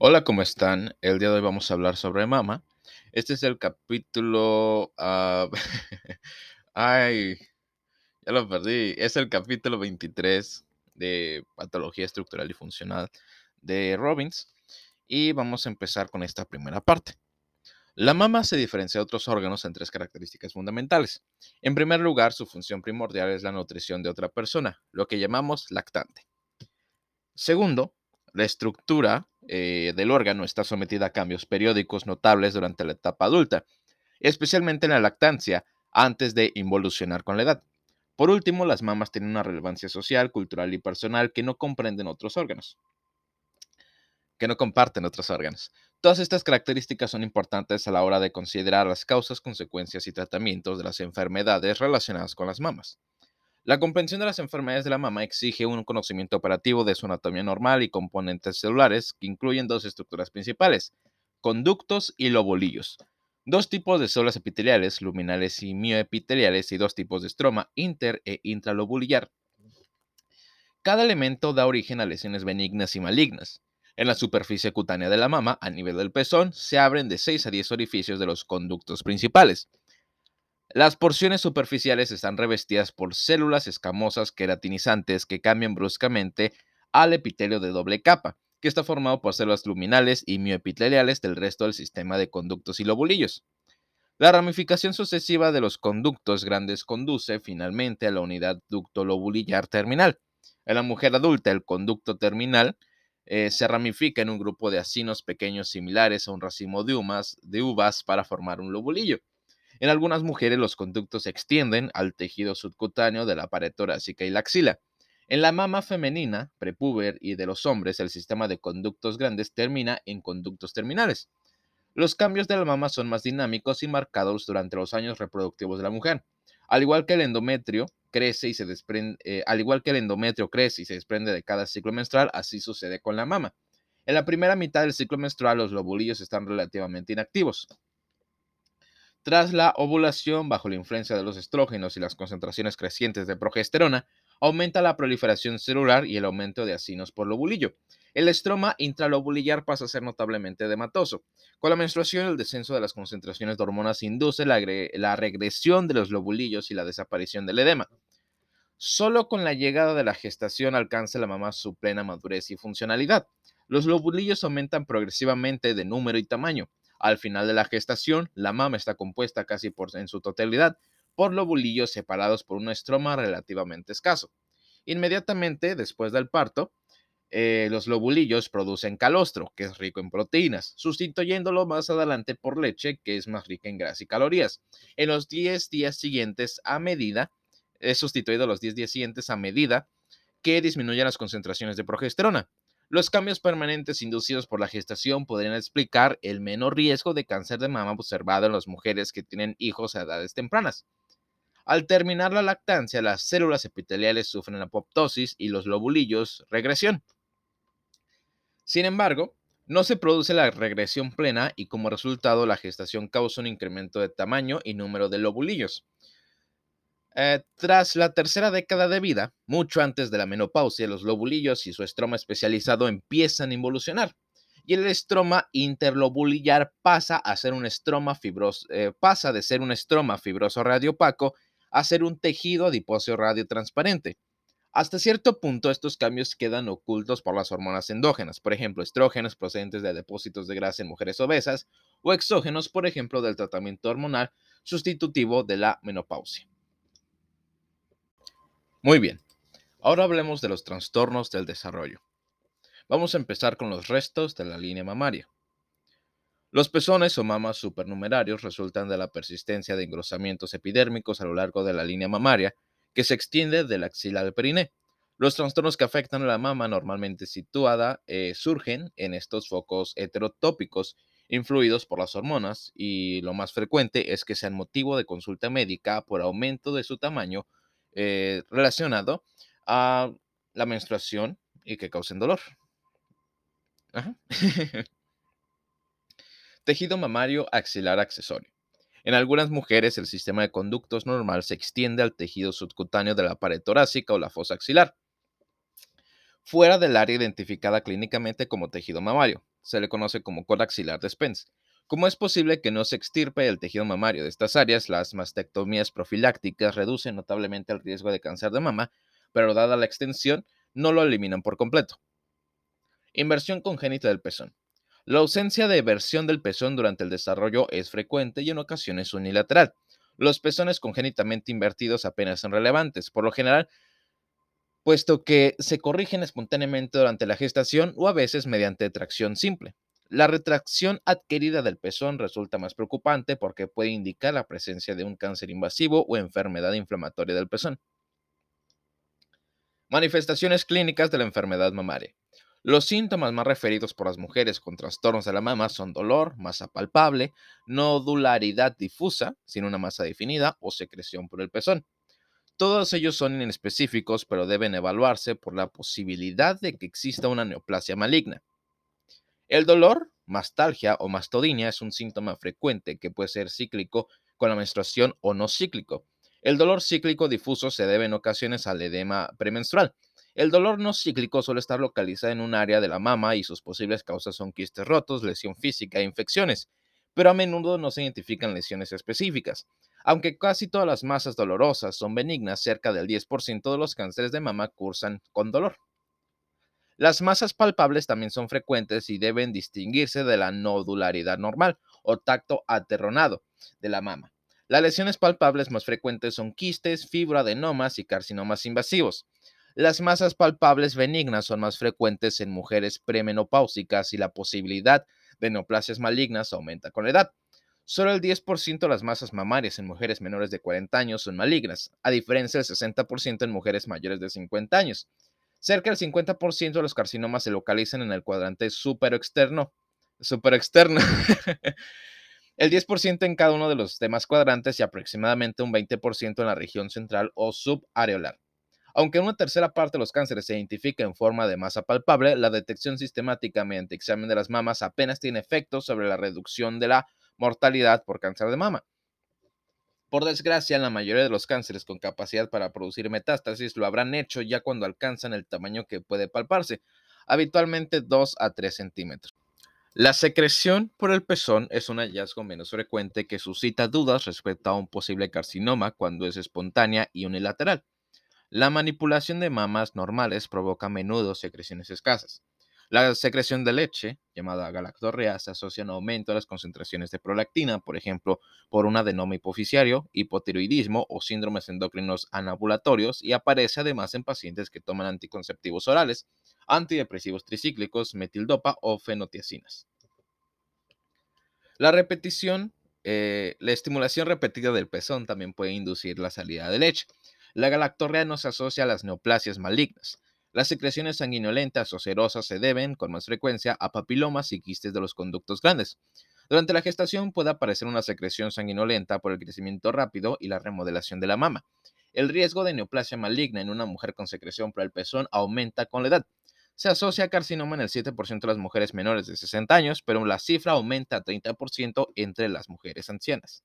Hola, ¿cómo están? El día de hoy vamos a hablar sobre mama. Este es el capítulo... ah, Ay, ya lo perdí. Es el capítulo 23 de Patología Estructural y Funcional de Robbins. Y vamos a empezar con esta primera parte. La mama se diferencia de otros órganos en tres características fundamentales. En primer lugar, su función primordial es la nutrición de otra persona, lo que llamamos lactante. Segundo, la estructura eh, del órgano está sometida a cambios periódicos notables durante la etapa adulta, especialmente en la lactancia, antes de involucionar con la edad. Por último, las mamas tienen una relevancia social, cultural y personal que no comprenden otros órganos, que no comparten otros órganos. Todas estas características son importantes a la hora de considerar las causas, consecuencias y tratamientos de las enfermedades relacionadas con las mamas. La comprensión de las enfermedades de la mama exige un conocimiento operativo de su anatomía normal y componentes celulares que incluyen dos estructuras principales, conductos y lobulillos. Dos tipos de células epiteliales, luminales y mioepiteliales, y dos tipos de estroma, inter e intralobulillar. Cada elemento da origen a lesiones benignas y malignas. En la superficie cutánea de la mama, a nivel del pezón, se abren de 6 a 10 orificios de los conductos principales. Las porciones superficiales están revestidas por células escamosas queratinizantes que cambian bruscamente al epitelio de doble capa, que está formado por células luminales y mioepiteliales del resto del sistema de conductos y lobulillos. La ramificación sucesiva de los conductos grandes conduce finalmente a la unidad ducto-lobulillar terminal. En la mujer adulta, el conducto terminal eh, se ramifica en un grupo de acinos pequeños similares a un racimo de, de uvas para formar un lobulillo. En algunas mujeres los conductos se extienden al tejido subcutáneo de la pared torácica y la axila. En la mama femenina, prepuber y de los hombres, el sistema de conductos grandes termina en conductos terminales. Los cambios de la mama son más dinámicos y marcados durante los años reproductivos de la mujer. Al igual que el endometrio crece y se eh, al igual que el endometrio crece y se desprende de cada ciclo menstrual, así sucede con la mama. En la primera mitad del ciclo menstrual, los lobulillos están relativamente inactivos. Tras la ovulación, bajo la influencia de los estrógenos y las concentraciones crecientes de progesterona, aumenta la proliferación celular y el aumento de acinos por lobulillo. El estroma intralobulillar pasa a ser notablemente dematoso. Con la menstruación, el descenso de las concentraciones de hormonas induce la, la regresión de los lobulillos y la desaparición del edema. Solo con la llegada de la gestación alcanza la mamá su plena madurez y funcionalidad. Los lobulillos aumentan progresivamente de número y tamaño. Al final de la gestación, la mama está compuesta casi en su totalidad por lobulillos separados por un estroma relativamente escaso. Inmediatamente después del parto, eh, los lobulillos producen calostro, que es rico en proteínas, sustituyéndolo más adelante por leche, que es más rica en grasa y calorías. En los 10 días siguientes a medida, es sustituido los 10 días siguientes a medida que disminuyen las concentraciones de progesterona. Los cambios permanentes inducidos por la gestación podrían explicar el menor riesgo de cáncer de mama observado en las mujeres que tienen hijos a edades tempranas. Al terminar la lactancia, las células epiteliales sufren apoptosis y los lobulillos regresión. Sin embargo, no se produce la regresión plena y como resultado la gestación causa un incremento de tamaño y número de lobulillos. Eh, tras la tercera década de vida, mucho antes de la menopausia, los lobulillos y su estroma especializado empiezan a involucionar y el estroma interlobulillar pasa a ser un estroma fibroso, eh, pasa de ser un estroma fibroso radiopaco a ser un tejido adiposo radiotransparente. Hasta cierto punto estos cambios quedan ocultos por las hormonas endógenas, por ejemplo, estrógenos procedentes de depósitos de grasa en mujeres obesas o exógenos, por ejemplo, del tratamiento hormonal sustitutivo de la menopausia. Muy bien, ahora hablemos de los trastornos del desarrollo. Vamos a empezar con los restos de la línea mamaria. Los pezones o mamas supernumerarios resultan de la persistencia de engrosamientos epidérmicos a lo largo de la línea mamaria que se extiende del axila al periné. Los trastornos que afectan a la mama normalmente situada eh, surgen en estos focos heterotópicos influidos por las hormonas y lo más frecuente es que sean motivo de consulta médica por aumento de su tamaño eh, relacionado a la menstruación y que causen dolor. Tejido mamario axilar accesorio. En algunas mujeres el sistema de conductos normal se extiende al tejido subcutáneo de la pared torácica o la fosa axilar, fuera del área identificada clínicamente como tejido mamario. se le conoce como cola axilar de Spence. Como es posible que no se extirpe el tejido mamario de estas áreas, las mastectomías profilácticas reducen notablemente el riesgo de cáncer de mama, pero dada la extensión, no lo eliminan por completo. Inversión congénita del pezón. La ausencia de versión del pezón durante el desarrollo es frecuente y en ocasiones unilateral. Los pezones congénitamente invertidos apenas son relevantes, por lo general, puesto que se corrigen espontáneamente durante la gestación o a veces mediante tracción simple. La retracción adquirida del pezón resulta más preocupante porque puede indicar la presencia de un cáncer invasivo o enfermedad inflamatoria del pezón. Manifestaciones clínicas de la enfermedad mamaria. Los síntomas más referidos por las mujeres con trastornos de la mama son dolor, masa palpable, nodularidad difusa, sin una masa definida, o secreción por el pezón. Todos ellos son inespecíficos, pero deben evaluarse por la posibilidad de que exista una neoplasia maligna. El dolor, mastalgia o mastodinia es un síntoma frecuente que puede ser cíclico con la menstruación o no cíclico. El dolor cíclico difuso se debe en ocasiones al edema premenstrual. El dolor no cíclico suele estar localizado en un área de la mama y sus posibles causas son quistes rotos, lesión física e infecciones, pero a menudo no se identifican lesiones específicas. Aunque casi todas las masas dolorosas son benignas, cerca del 10% de los cánceres de mama cursan con dolor. Las masas palpables también son frecuentes y deben distinguirse de la nodularidad normal o tacto aterronado de la mama. Las lesiones palpables más frecuentes son quistes, fibroadenomas y carcinomas invasivos. Las masas palpables benignas son más frecuentes en mujeres premenopáusicas y la posibilidad de neoplasias malignas aumenta con la edad. Solo el 10% de las masas mamarias en mujeres menores de 40 años son malignas, a diferencia del 60% en mujeres mayores de 50 años. Cerca del 50% de los carcinomas se localizan en el cuadrante superexterno. Superexterno. el 10% en cada uno de los demás cuadrantes y aproximadamente un 20% en la región central o subareolar. Aunque una tercera parte de los cánceres se identifica en forma de masa palpable, la detección sistemática mediante examen de las mamas apenas tiene efecto sobre la reducción de la mortalidad por cáncer de mama. Por desgracia, la mayoría de los cánceres con capacidad para producir metástasis lo habrán hecho ya cuando alcanzan el tamaño que puede palparse, habitualmente 2 a 3 centímetros. La secreción por el pezón es un hallazgo menos frecuente que suscita dudas respecto a un posible carcinoma cuando es espontánea y unilateral. La manipulación de mamas normales provoca a menudo secreciones escasas. La secreción de leche, llamada galactorrea, se asocia a un aumento de las concentraciones de prolactina, por ejemplo, por un adenoma hipoficiario, hipotiroidismo o síndromes endocrinos anabulatorios, y aparece además en pacientes que toman anticonceptivos orales, antidepresivos tricíclicos, metildopa o fenotiacinas. La repetición, eh, la estimulación repetida del pezón también puede inducir la salida de leche. La galactorrea no se asocia a las neoplasias malignas. Las secreciones sanguinolentas o serosas se deben, con más frecuencia, a papilomas y quistes de los conductos grandes. Durante la gestación puede aparecer una secreción sanguinolenta por el crecimiento rápido y la remodelación de la mama. El riesgo de neoplasia maligna en una mujer con secreción por el pezón aumenta con la edad. Se asocia a carcinoma en el 7% de las mujeres menores de 60 años, pero la cifra aumenta a 30% entre las mujeres ancianas.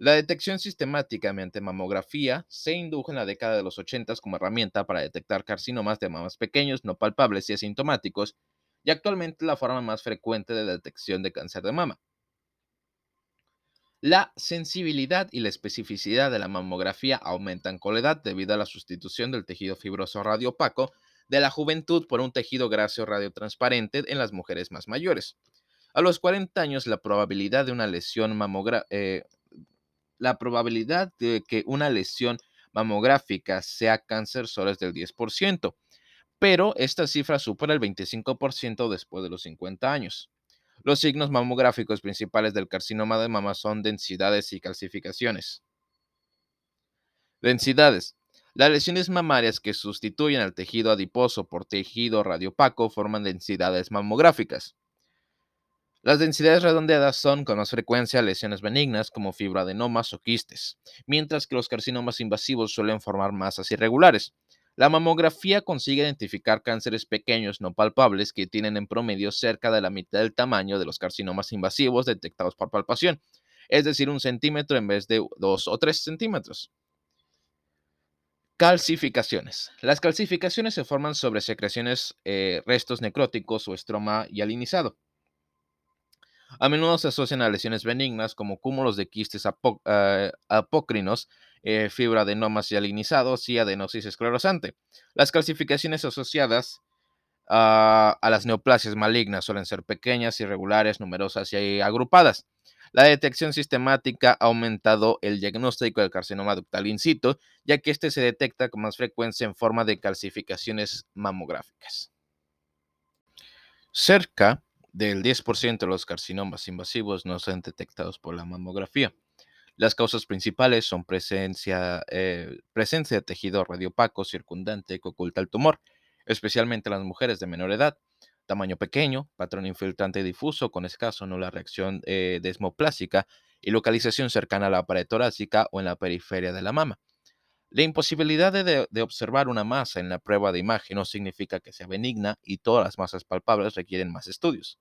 La detección sistemática mediante mamografía se indujo en la década de los 80 como herramienta para detectar carcinomas de mamas pequeños, no palpables y asintomáticos, y actualmente la forma más frecuente de detección de cáncer de mama. La sensibilidad y la especificidad de la mamografía aumentan con la edad debido a la sustitución del tejido fibroso radiopaco de la juventud por un tejido graso radiotransparente en las mujeres más mayores. A los 40 años, la probabilidad de una lesión eh, la probabilidad de que una lesión mamográfica sea cáncer solo es del 10%, pero esta cifra supera el 25% después de los 50 años. Los signos mamográficos principales del carcinoma de mama son densidades y calcificaciones. Densidades. Las lesiones mamarias que sustituyen al tejido adiposo por tejido radiopaco forman densidades mamográficas. Las densidades redondeadas son con más frecuencia lesiones benignas como fibroadenomas o quistes, mientras que los carcinomas invasivos suelen formar masas irregulares. La mamografía consigue identificar cánceres pequeños no palpables que tienen en promedio cerca de la mitad del tamaño de los carcinomas invasivos detectados por palpación, es decir, un centímetro en vez de dos o tres centímetros. Calcificaciones. Las calcificaciones se forman sobre secreciones, eh, restos necróticos o estroma hialinizado. A menudo se asocian a lesiones benignas como cúmulos de quistes eh, apócrinos, eh, fibroadenomas alinizados y adenosis esclerosante. Las calcificaciones asociadas a las neoplasias malignas suelen ser pequeñas, irregulares, numerosas y agrupadas. La detección sistemática ha aumentado el diagnóstico del carcinoma ductal in situ, ya que este se detecta con más frecuencia en forma de calcificaciones mamográficas. Cerca del 10% de los carcinomas invasivos no son detectados por la mamografía. Las causas principales son presencia, eh, presencia de tejido radiopaco circundante que oculta el tumor, especialmente en las mujeres de menor edad, tamaño pequeño, patrón infiltrante difuso con escaso nula reacción eh, desmoplásica y localización cercana a la pared torácica o en la periferia de la mama. La imposibilidad de, observar una masa en la prueba de imagen no significa que sea benigna y todas las masas palpables requieren más estudios.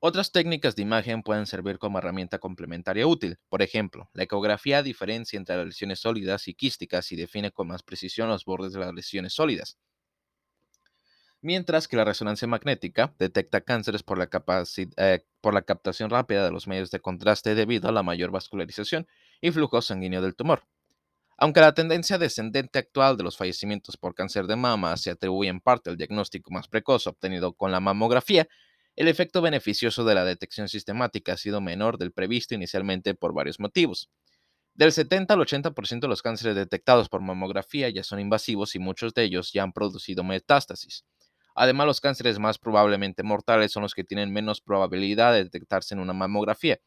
Otras técnicas de imagen pueden servir como herramienta complementaria útil. Por ejemplo, la ecografía diferencia entre las lesiones sólidas y quísticas y define con más precisión los bordes de las lesiones sólidas. Mientras que la resonancia magnética detecta cánceres por la, eh, captación rápida de los medios de contraste debido a la mayor vascularización y flujo sanguíneo del tumor. Aunque la tendencia descendente actual de los fallecimientos por cáncer de mama se atribuye en parte al diagnóstico más precoz obtenido con la mamografía, el efecto beneficioso de la detección sistemática ha sido menor del previsto inicialmente por varios motivos. Del 70 al 80% de los cánceres detectados por mamografía ya son invasivos y muchos de ellos ya han producido metástasis. Además, los cánceres más probablemente mortales son los que tienen menos probabilidad de detectarse en una mamografía,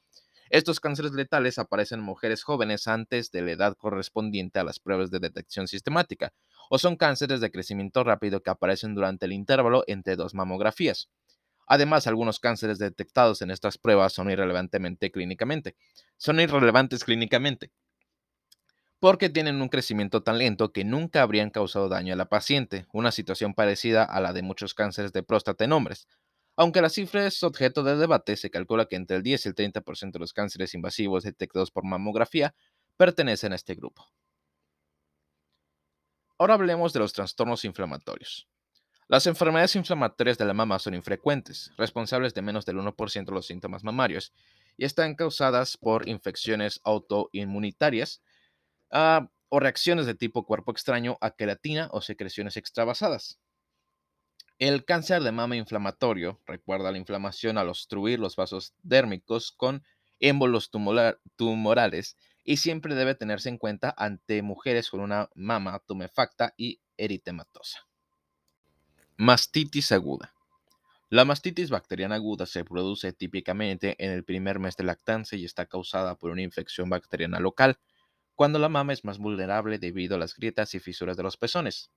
estos cánceres letales aparecen en mujeres jóvenes antes de la edad correspondiente a las pruebas de detección sistemática, o son cánceres de crecimiento rápido que aparecen durante el intervalo entre dos mamografías. Además, algunos cánceres detectados en estas pruebas son irrelevantemente clínicamente. Son irrelevantes clínicamente porque tienen un crecimiento tan lento que nunca habrían causado daño a la paciente, una situación parecida a la de muchos cánceres de próstata en hombres. Aunque la cifra es objeto de debate, se calcula que entre el 10 y el 30% de los cánceres invasivos detectados por mamografía pertenecen a este grupo. Ahora hablemos de los trastornos inflamatorios. Las enfermedades inflamatorias de la mama son infrecuentes, responsables de menos del 1% de los síntomas mamarios, y están causadas por infecciones autoinmunitarias ah, o reacciones de tipo cuerpo extraño a queratina o secreciones extravasadas. El cáncer de mama inflamatorio recuerda la inflamación al obstruir los vasos dérmicos con émbolos tumorales y siempre debe tenerse en cuenta ante mujeres con una mama tumefacta y eritematosa. Mastitis aguda. La mastitis bacteriana aguda se produce típicamente en el primer mes de lactancia y está causada por una infección bacteriana local, cuando la mama es más vulnerable debido a las grietas y fisuras de los pezones.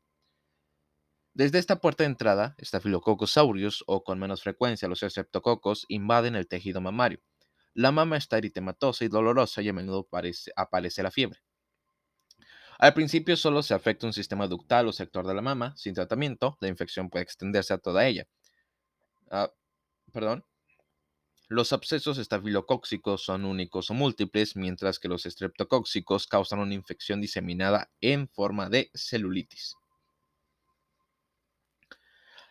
Desde esta puerta de entrada, Staphylococcus aureus o con menos frecuencia los streptococos invaden el tejido mamario. La mama está eritematosa y dolorosa y a menudo aparece la fiebre. Al principio solo se afecta un sistema ductal o sector de la mama. Sin tratamiento, la infección puede extenderse a toda ella. Ah, perdón. Los abscesos estafilocóxicos son únicos o múltiples, mientras que los streptocóxicos causan una infección diseminada en forma de celulitis.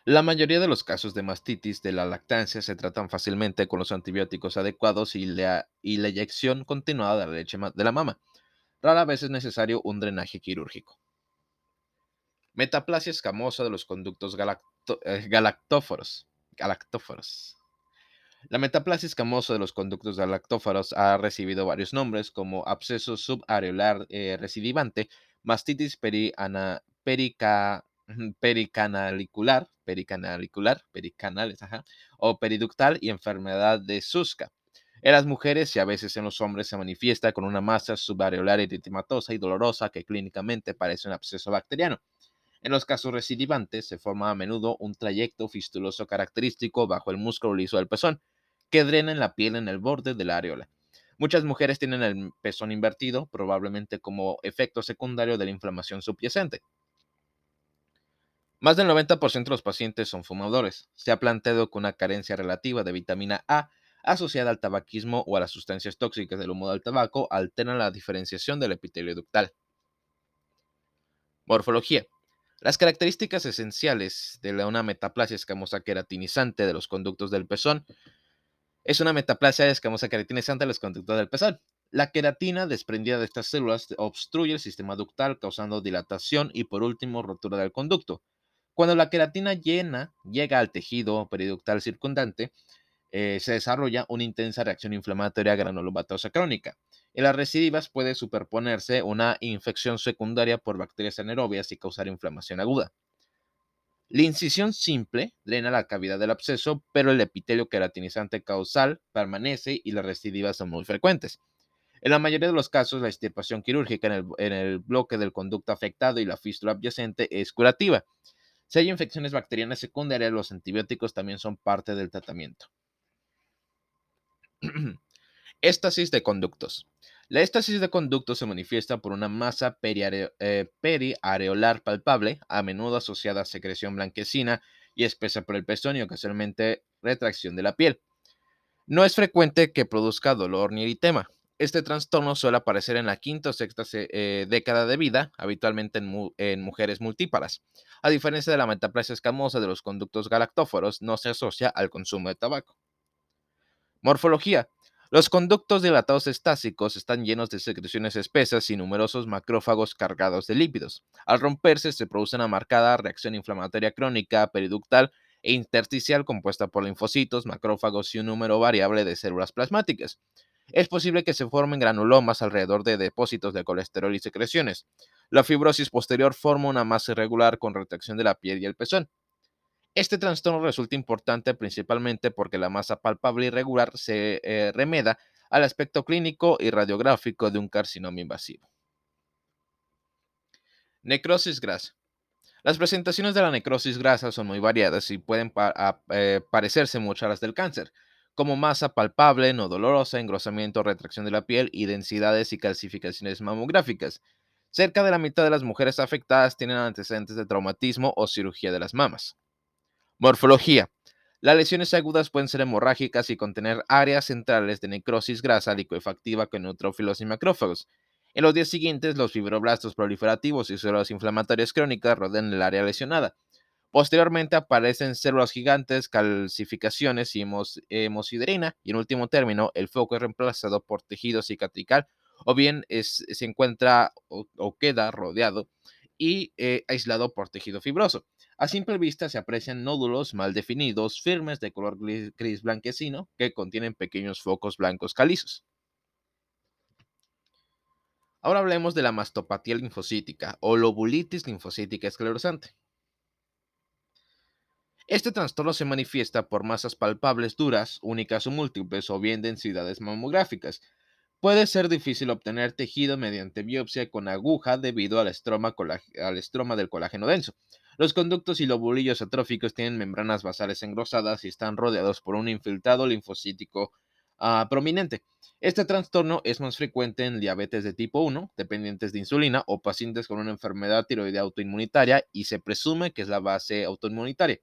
La mayoría de los casos de mastitis de la lactancia se tratan fácilmente con los antibióticos adecuados y la, y la eyección continuada de la leche de la mama. Rara vez es necesario un drenaje quirúrgico. Metaplasia escamosa de los conductos eh, galactóforos. galactóforos. La metaplasia escamosa de los conductos galactóforos ha recibido varios nombres como absceso subareolar eh, recidivante, mastitis periana, perica, pericanalicular, pericanalicular, pericanales, o periductal y enfermedad de Suska. En las mujeres y a veces en los hombres se manifiesta con una masa subareolar eritematosa y dolorosa que clínicamente parece un absceso bacteriano. En los casos recidivantes se forma a menudo un trayecto fistuloso característico bajo el músculo liso del pezón, que drena en la piel en el borde de la areola. Muchas mujeres tienen el pezón invertido, probablemente como efecto secundario de la inflamación subyacente. Más del 90% de los pacientes son fumadores. Se ha planteado que una carencia relativa de vitamina A asociada al tabaquismo o a las sustancias tóxicas del humo del tabaco alteran la diferenciación del epitelio ductal. Morfología. Las características esenciales de una metaplasia escamosa queratinizante de los conductos del pezón Es una metaplasia escamosa queratinizante de los conductos del pezón. La queratina desprendida de estas células obstruye el sistema ductal, causando dilatación y, por último, rotura del conducto. Cuando la queratina llena llega al tejido periductal circundante, eh, se desarrolla una intensa reacción inflamatoria granulomatosa crónica. En las recidivas puede superponerse una infección secundaria por bacterias anaerobias y causar inflamación aguda. La incisión simple drena la cavidad del absceso, pero el epitelio queratinizante causal permanece y las recidivas son muy frecuentes. En la mayoría de los casos, la extirpación quirúrgica en el, en el bloque del conducto afectado y la fístula adyacente es curativa. Si hay infecciones bacterianas secundarias, los antibióticos también son parte del tratamiento. Éstasis de conductos. La éstasis de conductos se manifiesta por una masa eh, periareolar palpable, a menudo asociada a secreción blanquecina y espesa por el pezón y ocasionalmente retracción de la piel. No es frecuente que produzca dolor ni eritema. Este trastorno suele aparecer en la quinta o sexta eh, década de vida, habitualmente en, mujeres multíparas. A diferencia de la metaplasia escamosa de los conductos galactóforos, no se asocia al consumo de tabaco. Morfología. Los conductos dilatados estásicos están llenos de secreciones espesas y numerosos macrófagos cargados de lípidos. Al romperse se produce una marcada reacción inflamatoria crónica, periductal e intersticial compuesta por linfocitos, macrófagos y un número variable de células plasmáticas. Es posible que se formen granulomas alrededor de depósitos de colesterol y secreciones. La fibrosis posterior forma una masa irregular con retracción de la piel y el pezón. Este trastorno resulta importante principalmente porque la masa palpable irregular se eh, remeda al aspecto clínico y radiográfico de un carcinoma invasivo. Necrosis grasa. Las presentaciones de la necrosis grasa son muy variadas y pueden eh, parecerse mucho a las del cáncer, como masa palpable, no dolorosa, engrosamiento, retracción de la piel y densidades y calcificaciones mamográficas. Cerca de la mitad de las mujeres afectadas tienen antecedentes de traumatismo o cirugía de las mamas. Morfología. Las lesiones agudas pueden ser hemorrágicas y contener áreas centrales de necrosis grasa liquefactiva con neutrófilos y macrófagos. En los días siguientes, los fibroblastos proliferativos y células inflamatorias crónicas rodean el área lesionada. Posteriormente aparecen células gigantes, calcificaciones y hemosiderina, y en último término, el foco es reemplazado por tejido cicatrical o bien se encuentra o, queda rodeado y eh, aislado por tejido fibroso. A simple vista se aprecian nódulos mal definidos, firmes de color gris blanquecino, que contienen pequeños focos blancos calizos. Ahora hablemos de la mastopatía linfocítica o lobulitis linfocítica esclerosante. Este trastorno se manifiesta por masas palpables duras, únicas o múltiples, o bien densidades mamográficas. Puede ser difícil obtener tejido mediante biopsia con aguja debido al estroma, del colágeno denso. Los conductos y lobulillos atróficos tienen membranas basales engrosadas y están rodeados por un infiltrado linfocítico ah, prominente. Este trastorno es más frecuente en diabetes de tipo 1, dependientes de insulina o pacientes con una enfermedad tiroidea autoinmunitaria y se presume que es la base autoinmunitaria.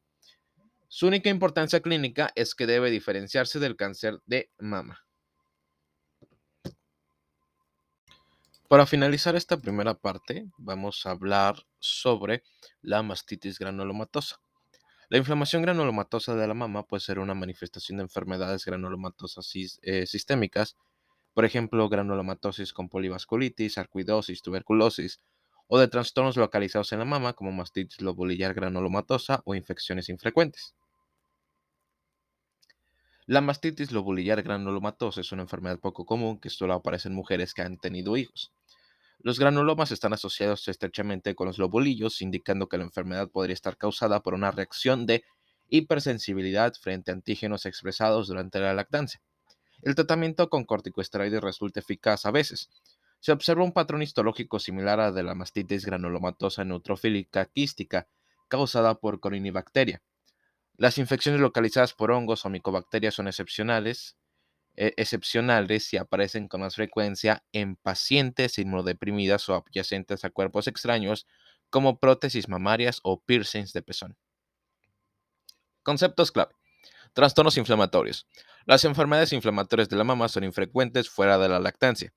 Su única importancia clínica es que debe diferenciarse del cáncer de mama. Para finalizar esta primera parte, vamos a hablar sobre la mastitis granulomatosa. La inflamación granulomatosa de la mama puede ser una manifestación de enfermedades granulomatosas eh, sistémicas, por ejemplo, granulomatosis con polivasculitis, arcuidosis, tuberculosis, o de trastornos localizados en la mama como mastitis lobulillar granulomatosa o infecciones infrecuentes. La mastitis lobulillar granulomatosa es una enfermedad poco común que solo aparece en mujeres que han tenido hijos. Los granulomas están asociados estrechamente con los lobulillos, indicando que la enfermedad podría estar causada por una reacción de hipersensibilidad frente a antígenos expresados durante la lactancia. El tratamiento con corticosteroides resulta eficaz a veces. Se observa un patrón histológico similar al de la mastitis granulomatosa neutrofílica quística causada por corinibacteria. Las infecciones localizadas por hongos o micobacterias son excepcionales, e, excepcionales y aparecen con más frecuencia en pacientes inmunodeprimidas o adyacentes a cuerpos extraños como prótesis mamarias o piercings de pezón. Conceptos clave. Trastornos inflamatorios. Las enfermedades inflamatorias de la mama son infrecuentes fuera de la lactancia.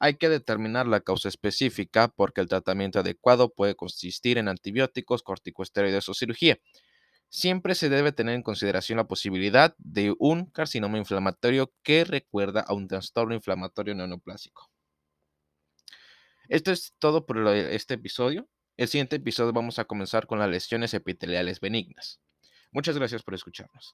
Hay que determinar la causa específica porque el tratamiento adecuado puede consistir en antibióticos, corticosteroides o cirugía. Siempre se debe tener en consideración la posibilidad de un carcinoma inflamatorio que recuerda a un trastorno inflamatorio neoplásico. Esto es todo por este episodio. El siguiente episodio vamos a comenzar con las lesiones epiteliales benignas. Muchas gracias por escucharnos.